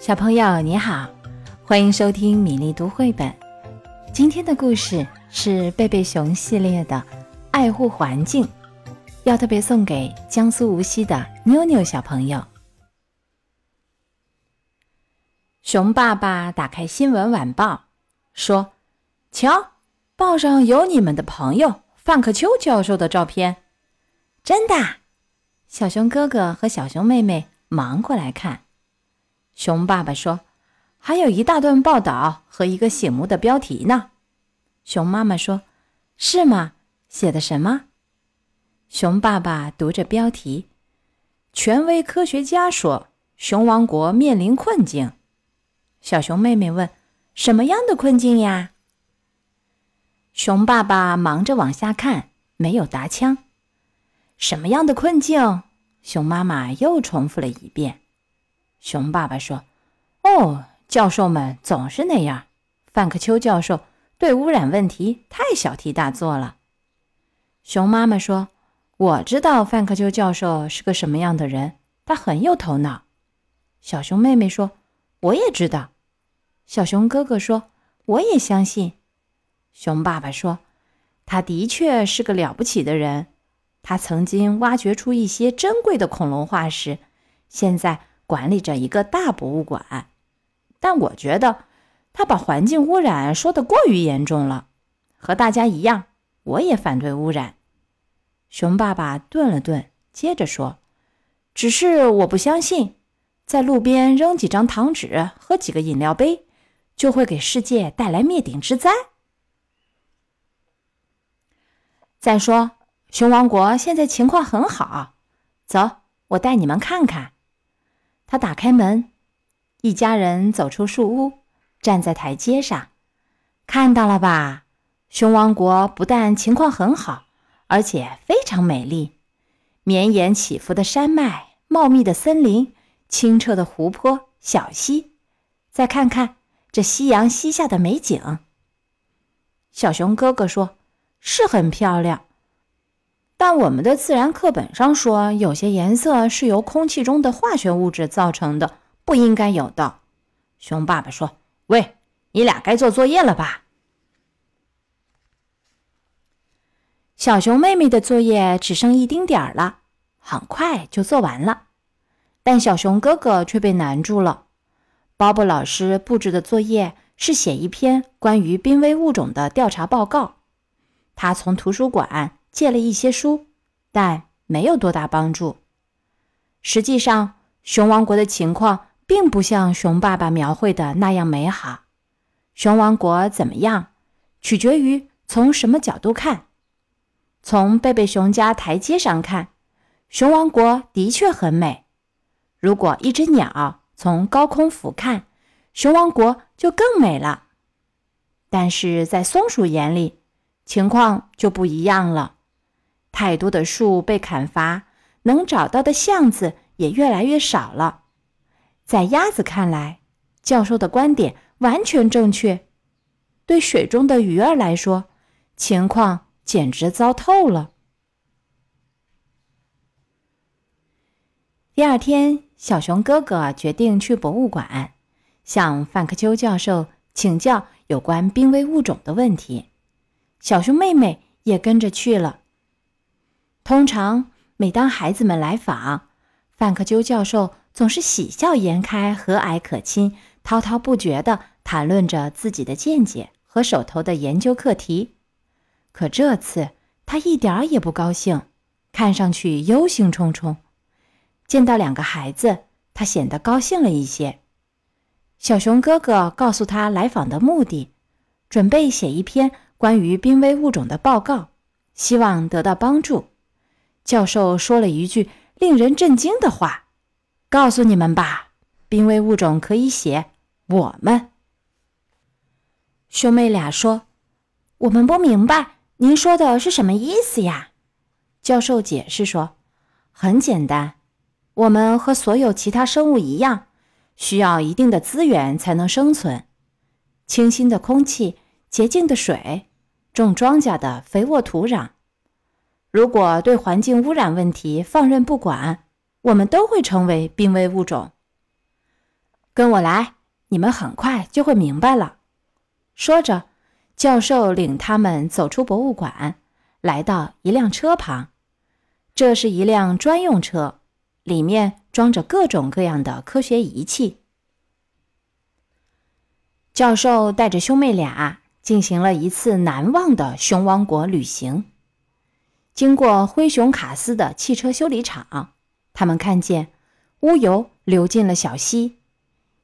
小朋友你好，欢迎收听米粒读绘本。今天的故事是贝贝熊系列的《爱护环境》，要特别送给江苏无锡的妞妞小朋友。熊爸爸打开新闻晚报，说：“瞧，报上有你们的朋友范克秋教授的照片。”真的，小熊哥哥和小熊妹妹忙过来看。熊爸爸说：“还有一大段报道和一个醒目的标题呢。”熊妈妈说：“是吗？写的什么？”熊爸爸读着标题：“权威科学家说，熊王国面临困境。”小熊妹妹问：“什么样的困境呀？”熊爸爸忙着往下看，没有答腔。什么样的困境？熊妈妈又重复了一遍。熊爸爸说：“哦，教授们总是那样。范克秋教授对污染问题太小题大做了。”熊妈妈说：“我知道范克秋教授是个什么样的人，他很有头脑。”小熊妹妹说：“我也知道。”小熊哥哥说：“我也相信。”熊爸爸说：“他的确是个了不起的人。”他曾经挖掘出一些珍贵的恐龙化石，现在管理着一个大博物馆。但我觉得他把环境污染说得过于严重了。和大家一样，我也反对污染。熊爸爸顿了顿，接着说：“只是我不相信，在路边扔几张糖纸和几个饮料杯，就会给世界带来灭顶之灾。再说。”熊王国现在情况很好，走，我带你们看看。他打开门，一家人走出树屋，站在台阶上，看到了吧？熊王国不但情况很好，而且非常美丽，绵延起伏的山脉、茂密的森林、清澈的湖泊、小溪。再看看这夕阳西下的美景。小熊哥哥说：“是很漂亮。”但我们的自然课本上说，有些颜色是由空气中的化学物质造成的，不应该有的。熊爸爸说：“喂，你俩该做作业了吧？”小熊妹妹的作业只剩一丁点儿了，很快就做完了。但小熊哥哥却被难住了。鲍勃老师布置的作业是写一篇关于濒危物种的调查报告。他从图书馆。借了一些书，但没有多大帮助。实际上，熊王国的情况并不像熊爸爸描绘的那样美好。熊王国怎么样，取决于从什么角度看。从贝贝熊家台阶上看，熊王国的确很美。如果一只鸟从高空俯瞰，熊王国就更美了。但是在松鼠眼里，情况就不一样了。太多的树被砍伐，能找到的巷子也越来越少了。在鸭子看来，教授的观点完全正确。对水中的鱼儿来说，情况简直糟透了。第二天，小熊哥哥决定去博物馆，向范克秋教授请教有关濒危物种的问题。小熊妹妹也跟着去了。通常，每当孩子们来访，范克鸠教授总是喜笑颜开、和蔼可亲，滔滔不绝地谈论着自己的见解和手头的研究课题。可这次他一点儿也不高兴，看上去忧心忡忡。见到两个孩子，他显得高兴了一些。小熊哥哥告诉他来访的目的，准备写一篇关于濒危物种的报告，希望得到帮助。教授说了一句令人震惊的话：“告诉你们吧，濒危物种可以写我们。”兄妹俩说：“我们不明白您说的是什么意思呀？”教授解释说：“很简单，我们和所有其他生物一样，需要一定的资源才能生存：清新的空气、洁净的水、种庄稼的肥沃土壤。”如果对环境污染问题放任不管，我们都会成为濒危物种。跟我来，你们很快就会明白了。”说着，教授领他们走出博物馆，来到一辆车旁。这是一辆专用车，里面装着各种各样的科学仪器。教授带着兄妹俩进行了一次难忘的熊王国旅行。经过灰熊卡斯的汽车修理厂，他们看见污油流进了小溪，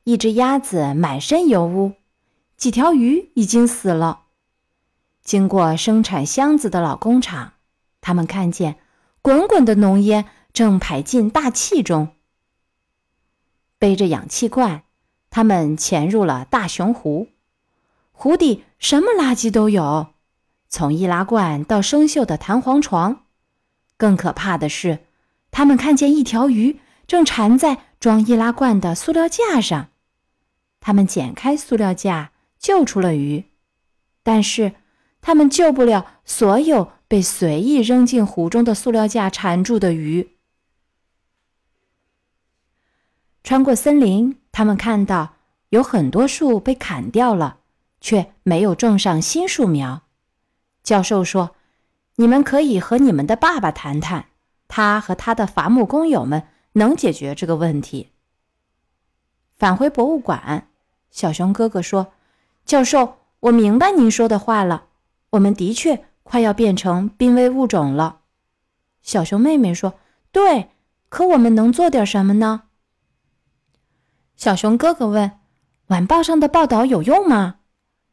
一只鸭子满身油污。几条鱼已经死了。经过生产箱子的老工厂，他们看见滚滚的浓烟正排进大气中。背着氧气罐，他们潜入了大熊湖。湖底什么垃圾都有，从易拉罐到生锈的弹簧床。更可怕的是，他们看见一条鱼正缠在装易拉罐的塑料架上。他们剪开塑料架。救出了鱼，但是他们救不了所有被随意扔进湖中的塑料架缠住的鱼。穿过森林，他们看到有很多树被砍掉了，却没有种上新树苗。教授说：“你们可以和你们的爸爸谈谈，他和他的伐木工友们能解决这个问题。”返回博物馆，小熊哥哥说。教授，我明白您说的话了。我们的确快要变成濒危物种了。小熊妹妹说：“对，可我们能做点什么呢？”小熊哥哥问：“晚报上的报道有用吗？”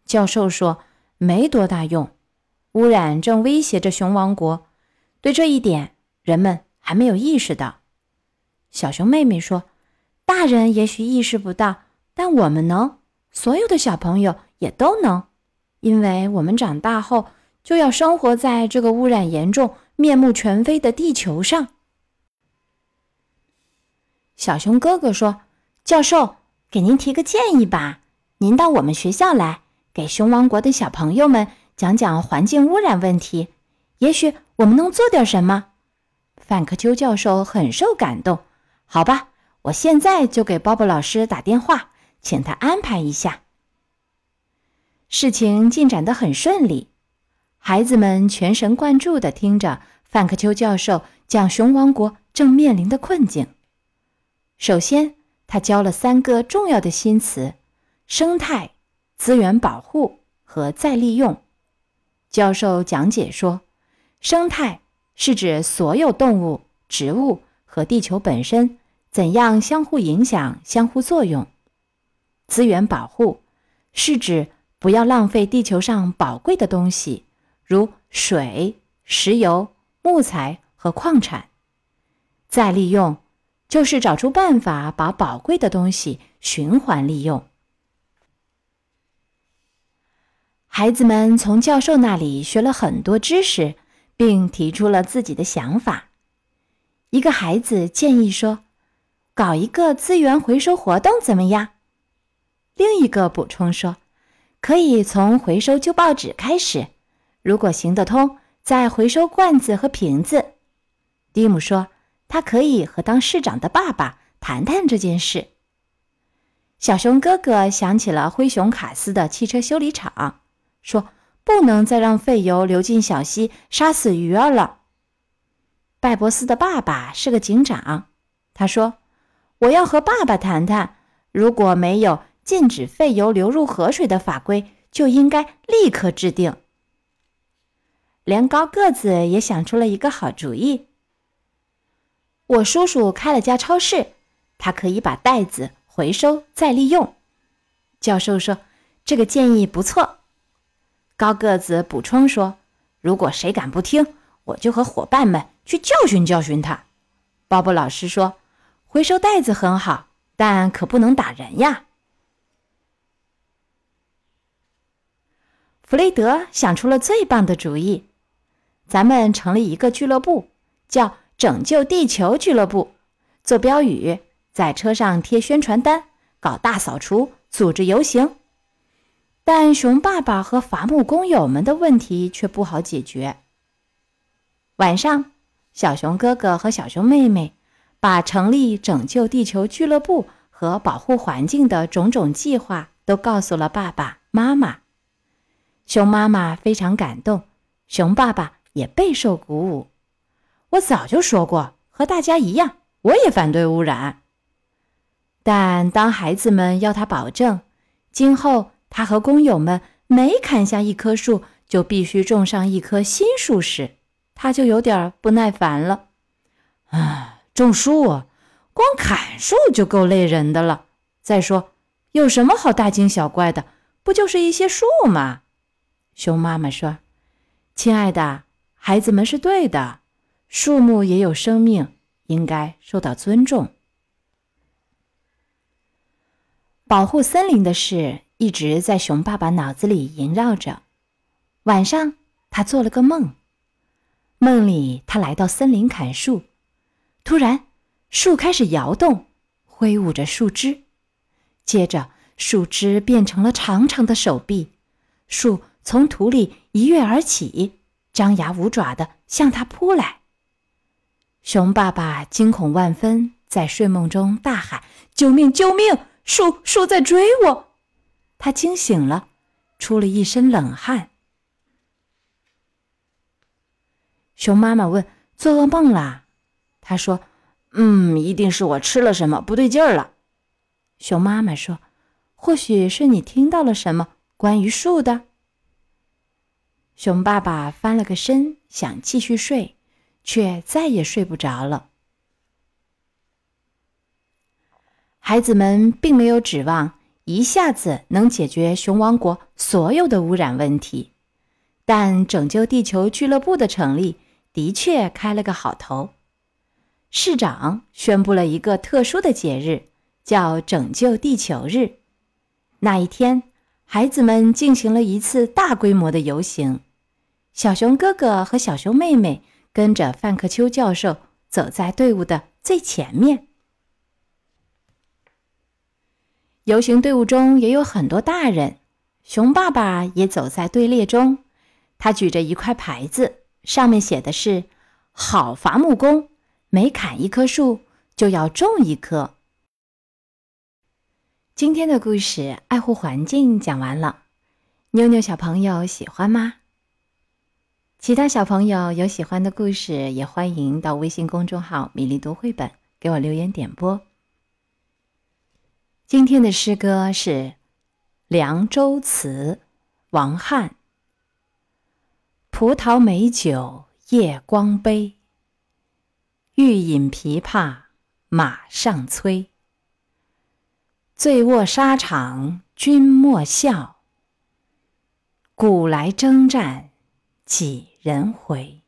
教授说：“没多大用。污染正威胁着熊王国，对这一点，人们还没有意识到。”小熊妹妹说：“大人也许意识不到，但我们能。”所有的小朋友也都能，因为我们长大后就要生活在这个污染严重、面目全非的地球上。小熊哥哥说：“教授，给您提个建议吧，您到我们学校来，给熊王国的小朋友们讲讲环境污染问题，也许我们能做点什么。”范克丘教授很受感动。好吧，我现在就给鲍勃老师打电话。请他安排一下。事情进展得很顺利，孩子们全神贯注地听着范克丘教授讲熊王国正面临的困境。首先，他教了三个重要的新词：生态、资源保护和再利用。教授讲解说，生态是指所有动物、植物和地球本身怎样相互影响、相互作用。资源保护是指不要浪费地球上宝贵的东西，如水、石油、木材和矿产。再利用就是找出办法把宝贵的东西循环利用。孩子们从教授那里学了很多知识，并提出了自己的想法。一个孩子建议说：“搞一个资源回收活动怎么样？”另一个补充说：“可以从回收旧报纸开始，如果行得通，再回收罐子和瓶子。”蒂姆说：“他可以和当市长的爸爸谈谈这件事。”小熊哥哥想起了灰熊卡斯的汽车修理厂，说：“不能再让废油流进小溪，杀死鱼儿了。”拜博斯的爸爸是个警长，他说：“我要和爸爸谈谈，如果没有。”禁止废油流入河水的法规就应该立刻制定。连高个子也想出了一个好主意。我叔叔开了家超市，他可以把袋子回收再利用。教授说：“这个建议不错。”高个子补充说：“如果谁敢不听，我就和伙伴们去教训教训他。”鲍勃老师说：“回收袋子很好，但可不能打人呀。”弗雷德想出了最棒的主意，咱们成立一个俱乐部，叫“拯救地球俱乐部”，做标语，在车上贴宣传单，搞大扫除，组织游行。但熊爸爸和伐木工友们的问题却不好解决。晚上，小熊哥哥和小熊妹妹把成立“拯救地球俱乐部”和保护环境的种种计划都告诉了爸爸妈妈。熊妈妈非常感动，熊爸爸也备受鼓舞。我早就说过，和大家一样，我也反对污染。但当孩子们要他保证，今后他和工友们每砍下一棵树就必须种上一棵新树时，他就有点不耐烦了。啊，种树，光砍树就够累人的了。再说，有什么好大惊小怪的？不就是一些树吗？熊妈妈说：“亲爱的，孩子们是对的，树木也有生命，应该受到尊重。”保护森林的事一直在熊爸爸脑子里萦绕着。晚上，他做了个梦，梦里他来到森林砍树，突然树开始摇动，挥舞着树枝，接着树枝变成了长长的手臂，树从土里一跃而起，张牙舞爪的向他扑来。熊爸爸惊恐万分，在睡梦中大喊：“救命！救命！”树树在追我，他惊醒了，出了一身冷汗。熊妈妈问：“做噩梦啦？”他说：“嗯，一定是我吃了什么不对劲儿了。”熊妈妈说：“或许是你听到了什么关于树的。”熊爸爸翻了个身，想继续睡，却再也睡不着了。孩子们并没有指望一下子能解决熊王国所有的污染问题，但拯救地球俱乐部的成立的确开了个好头。市长宣布了一个特殊的节日，叫“拯救地球日”。那一天，孩子们进行了一次大规模的游行，小熊哥哥和小熊妹妹跟着范克秋教授走在队伍的最前面。游行队伍中也有很多大人，熊爸爸也走在队列中。他举着一块牌子，上面写的是：“好伐木工，每砍一棵树就要种一棵。”今天的故事《爱护环境》讲完了，妞妞小朋友喜欢吗？其他小朋友有喜欢的故事，也欢迎到微信公众号“米粒读绘本”给我留言点播。今天的诗歌是《凉州词》，王翰。葡萄美酒夜光杯，欲饮琵琶马上催。醉卧沙场君莫笑，古来征战几人回？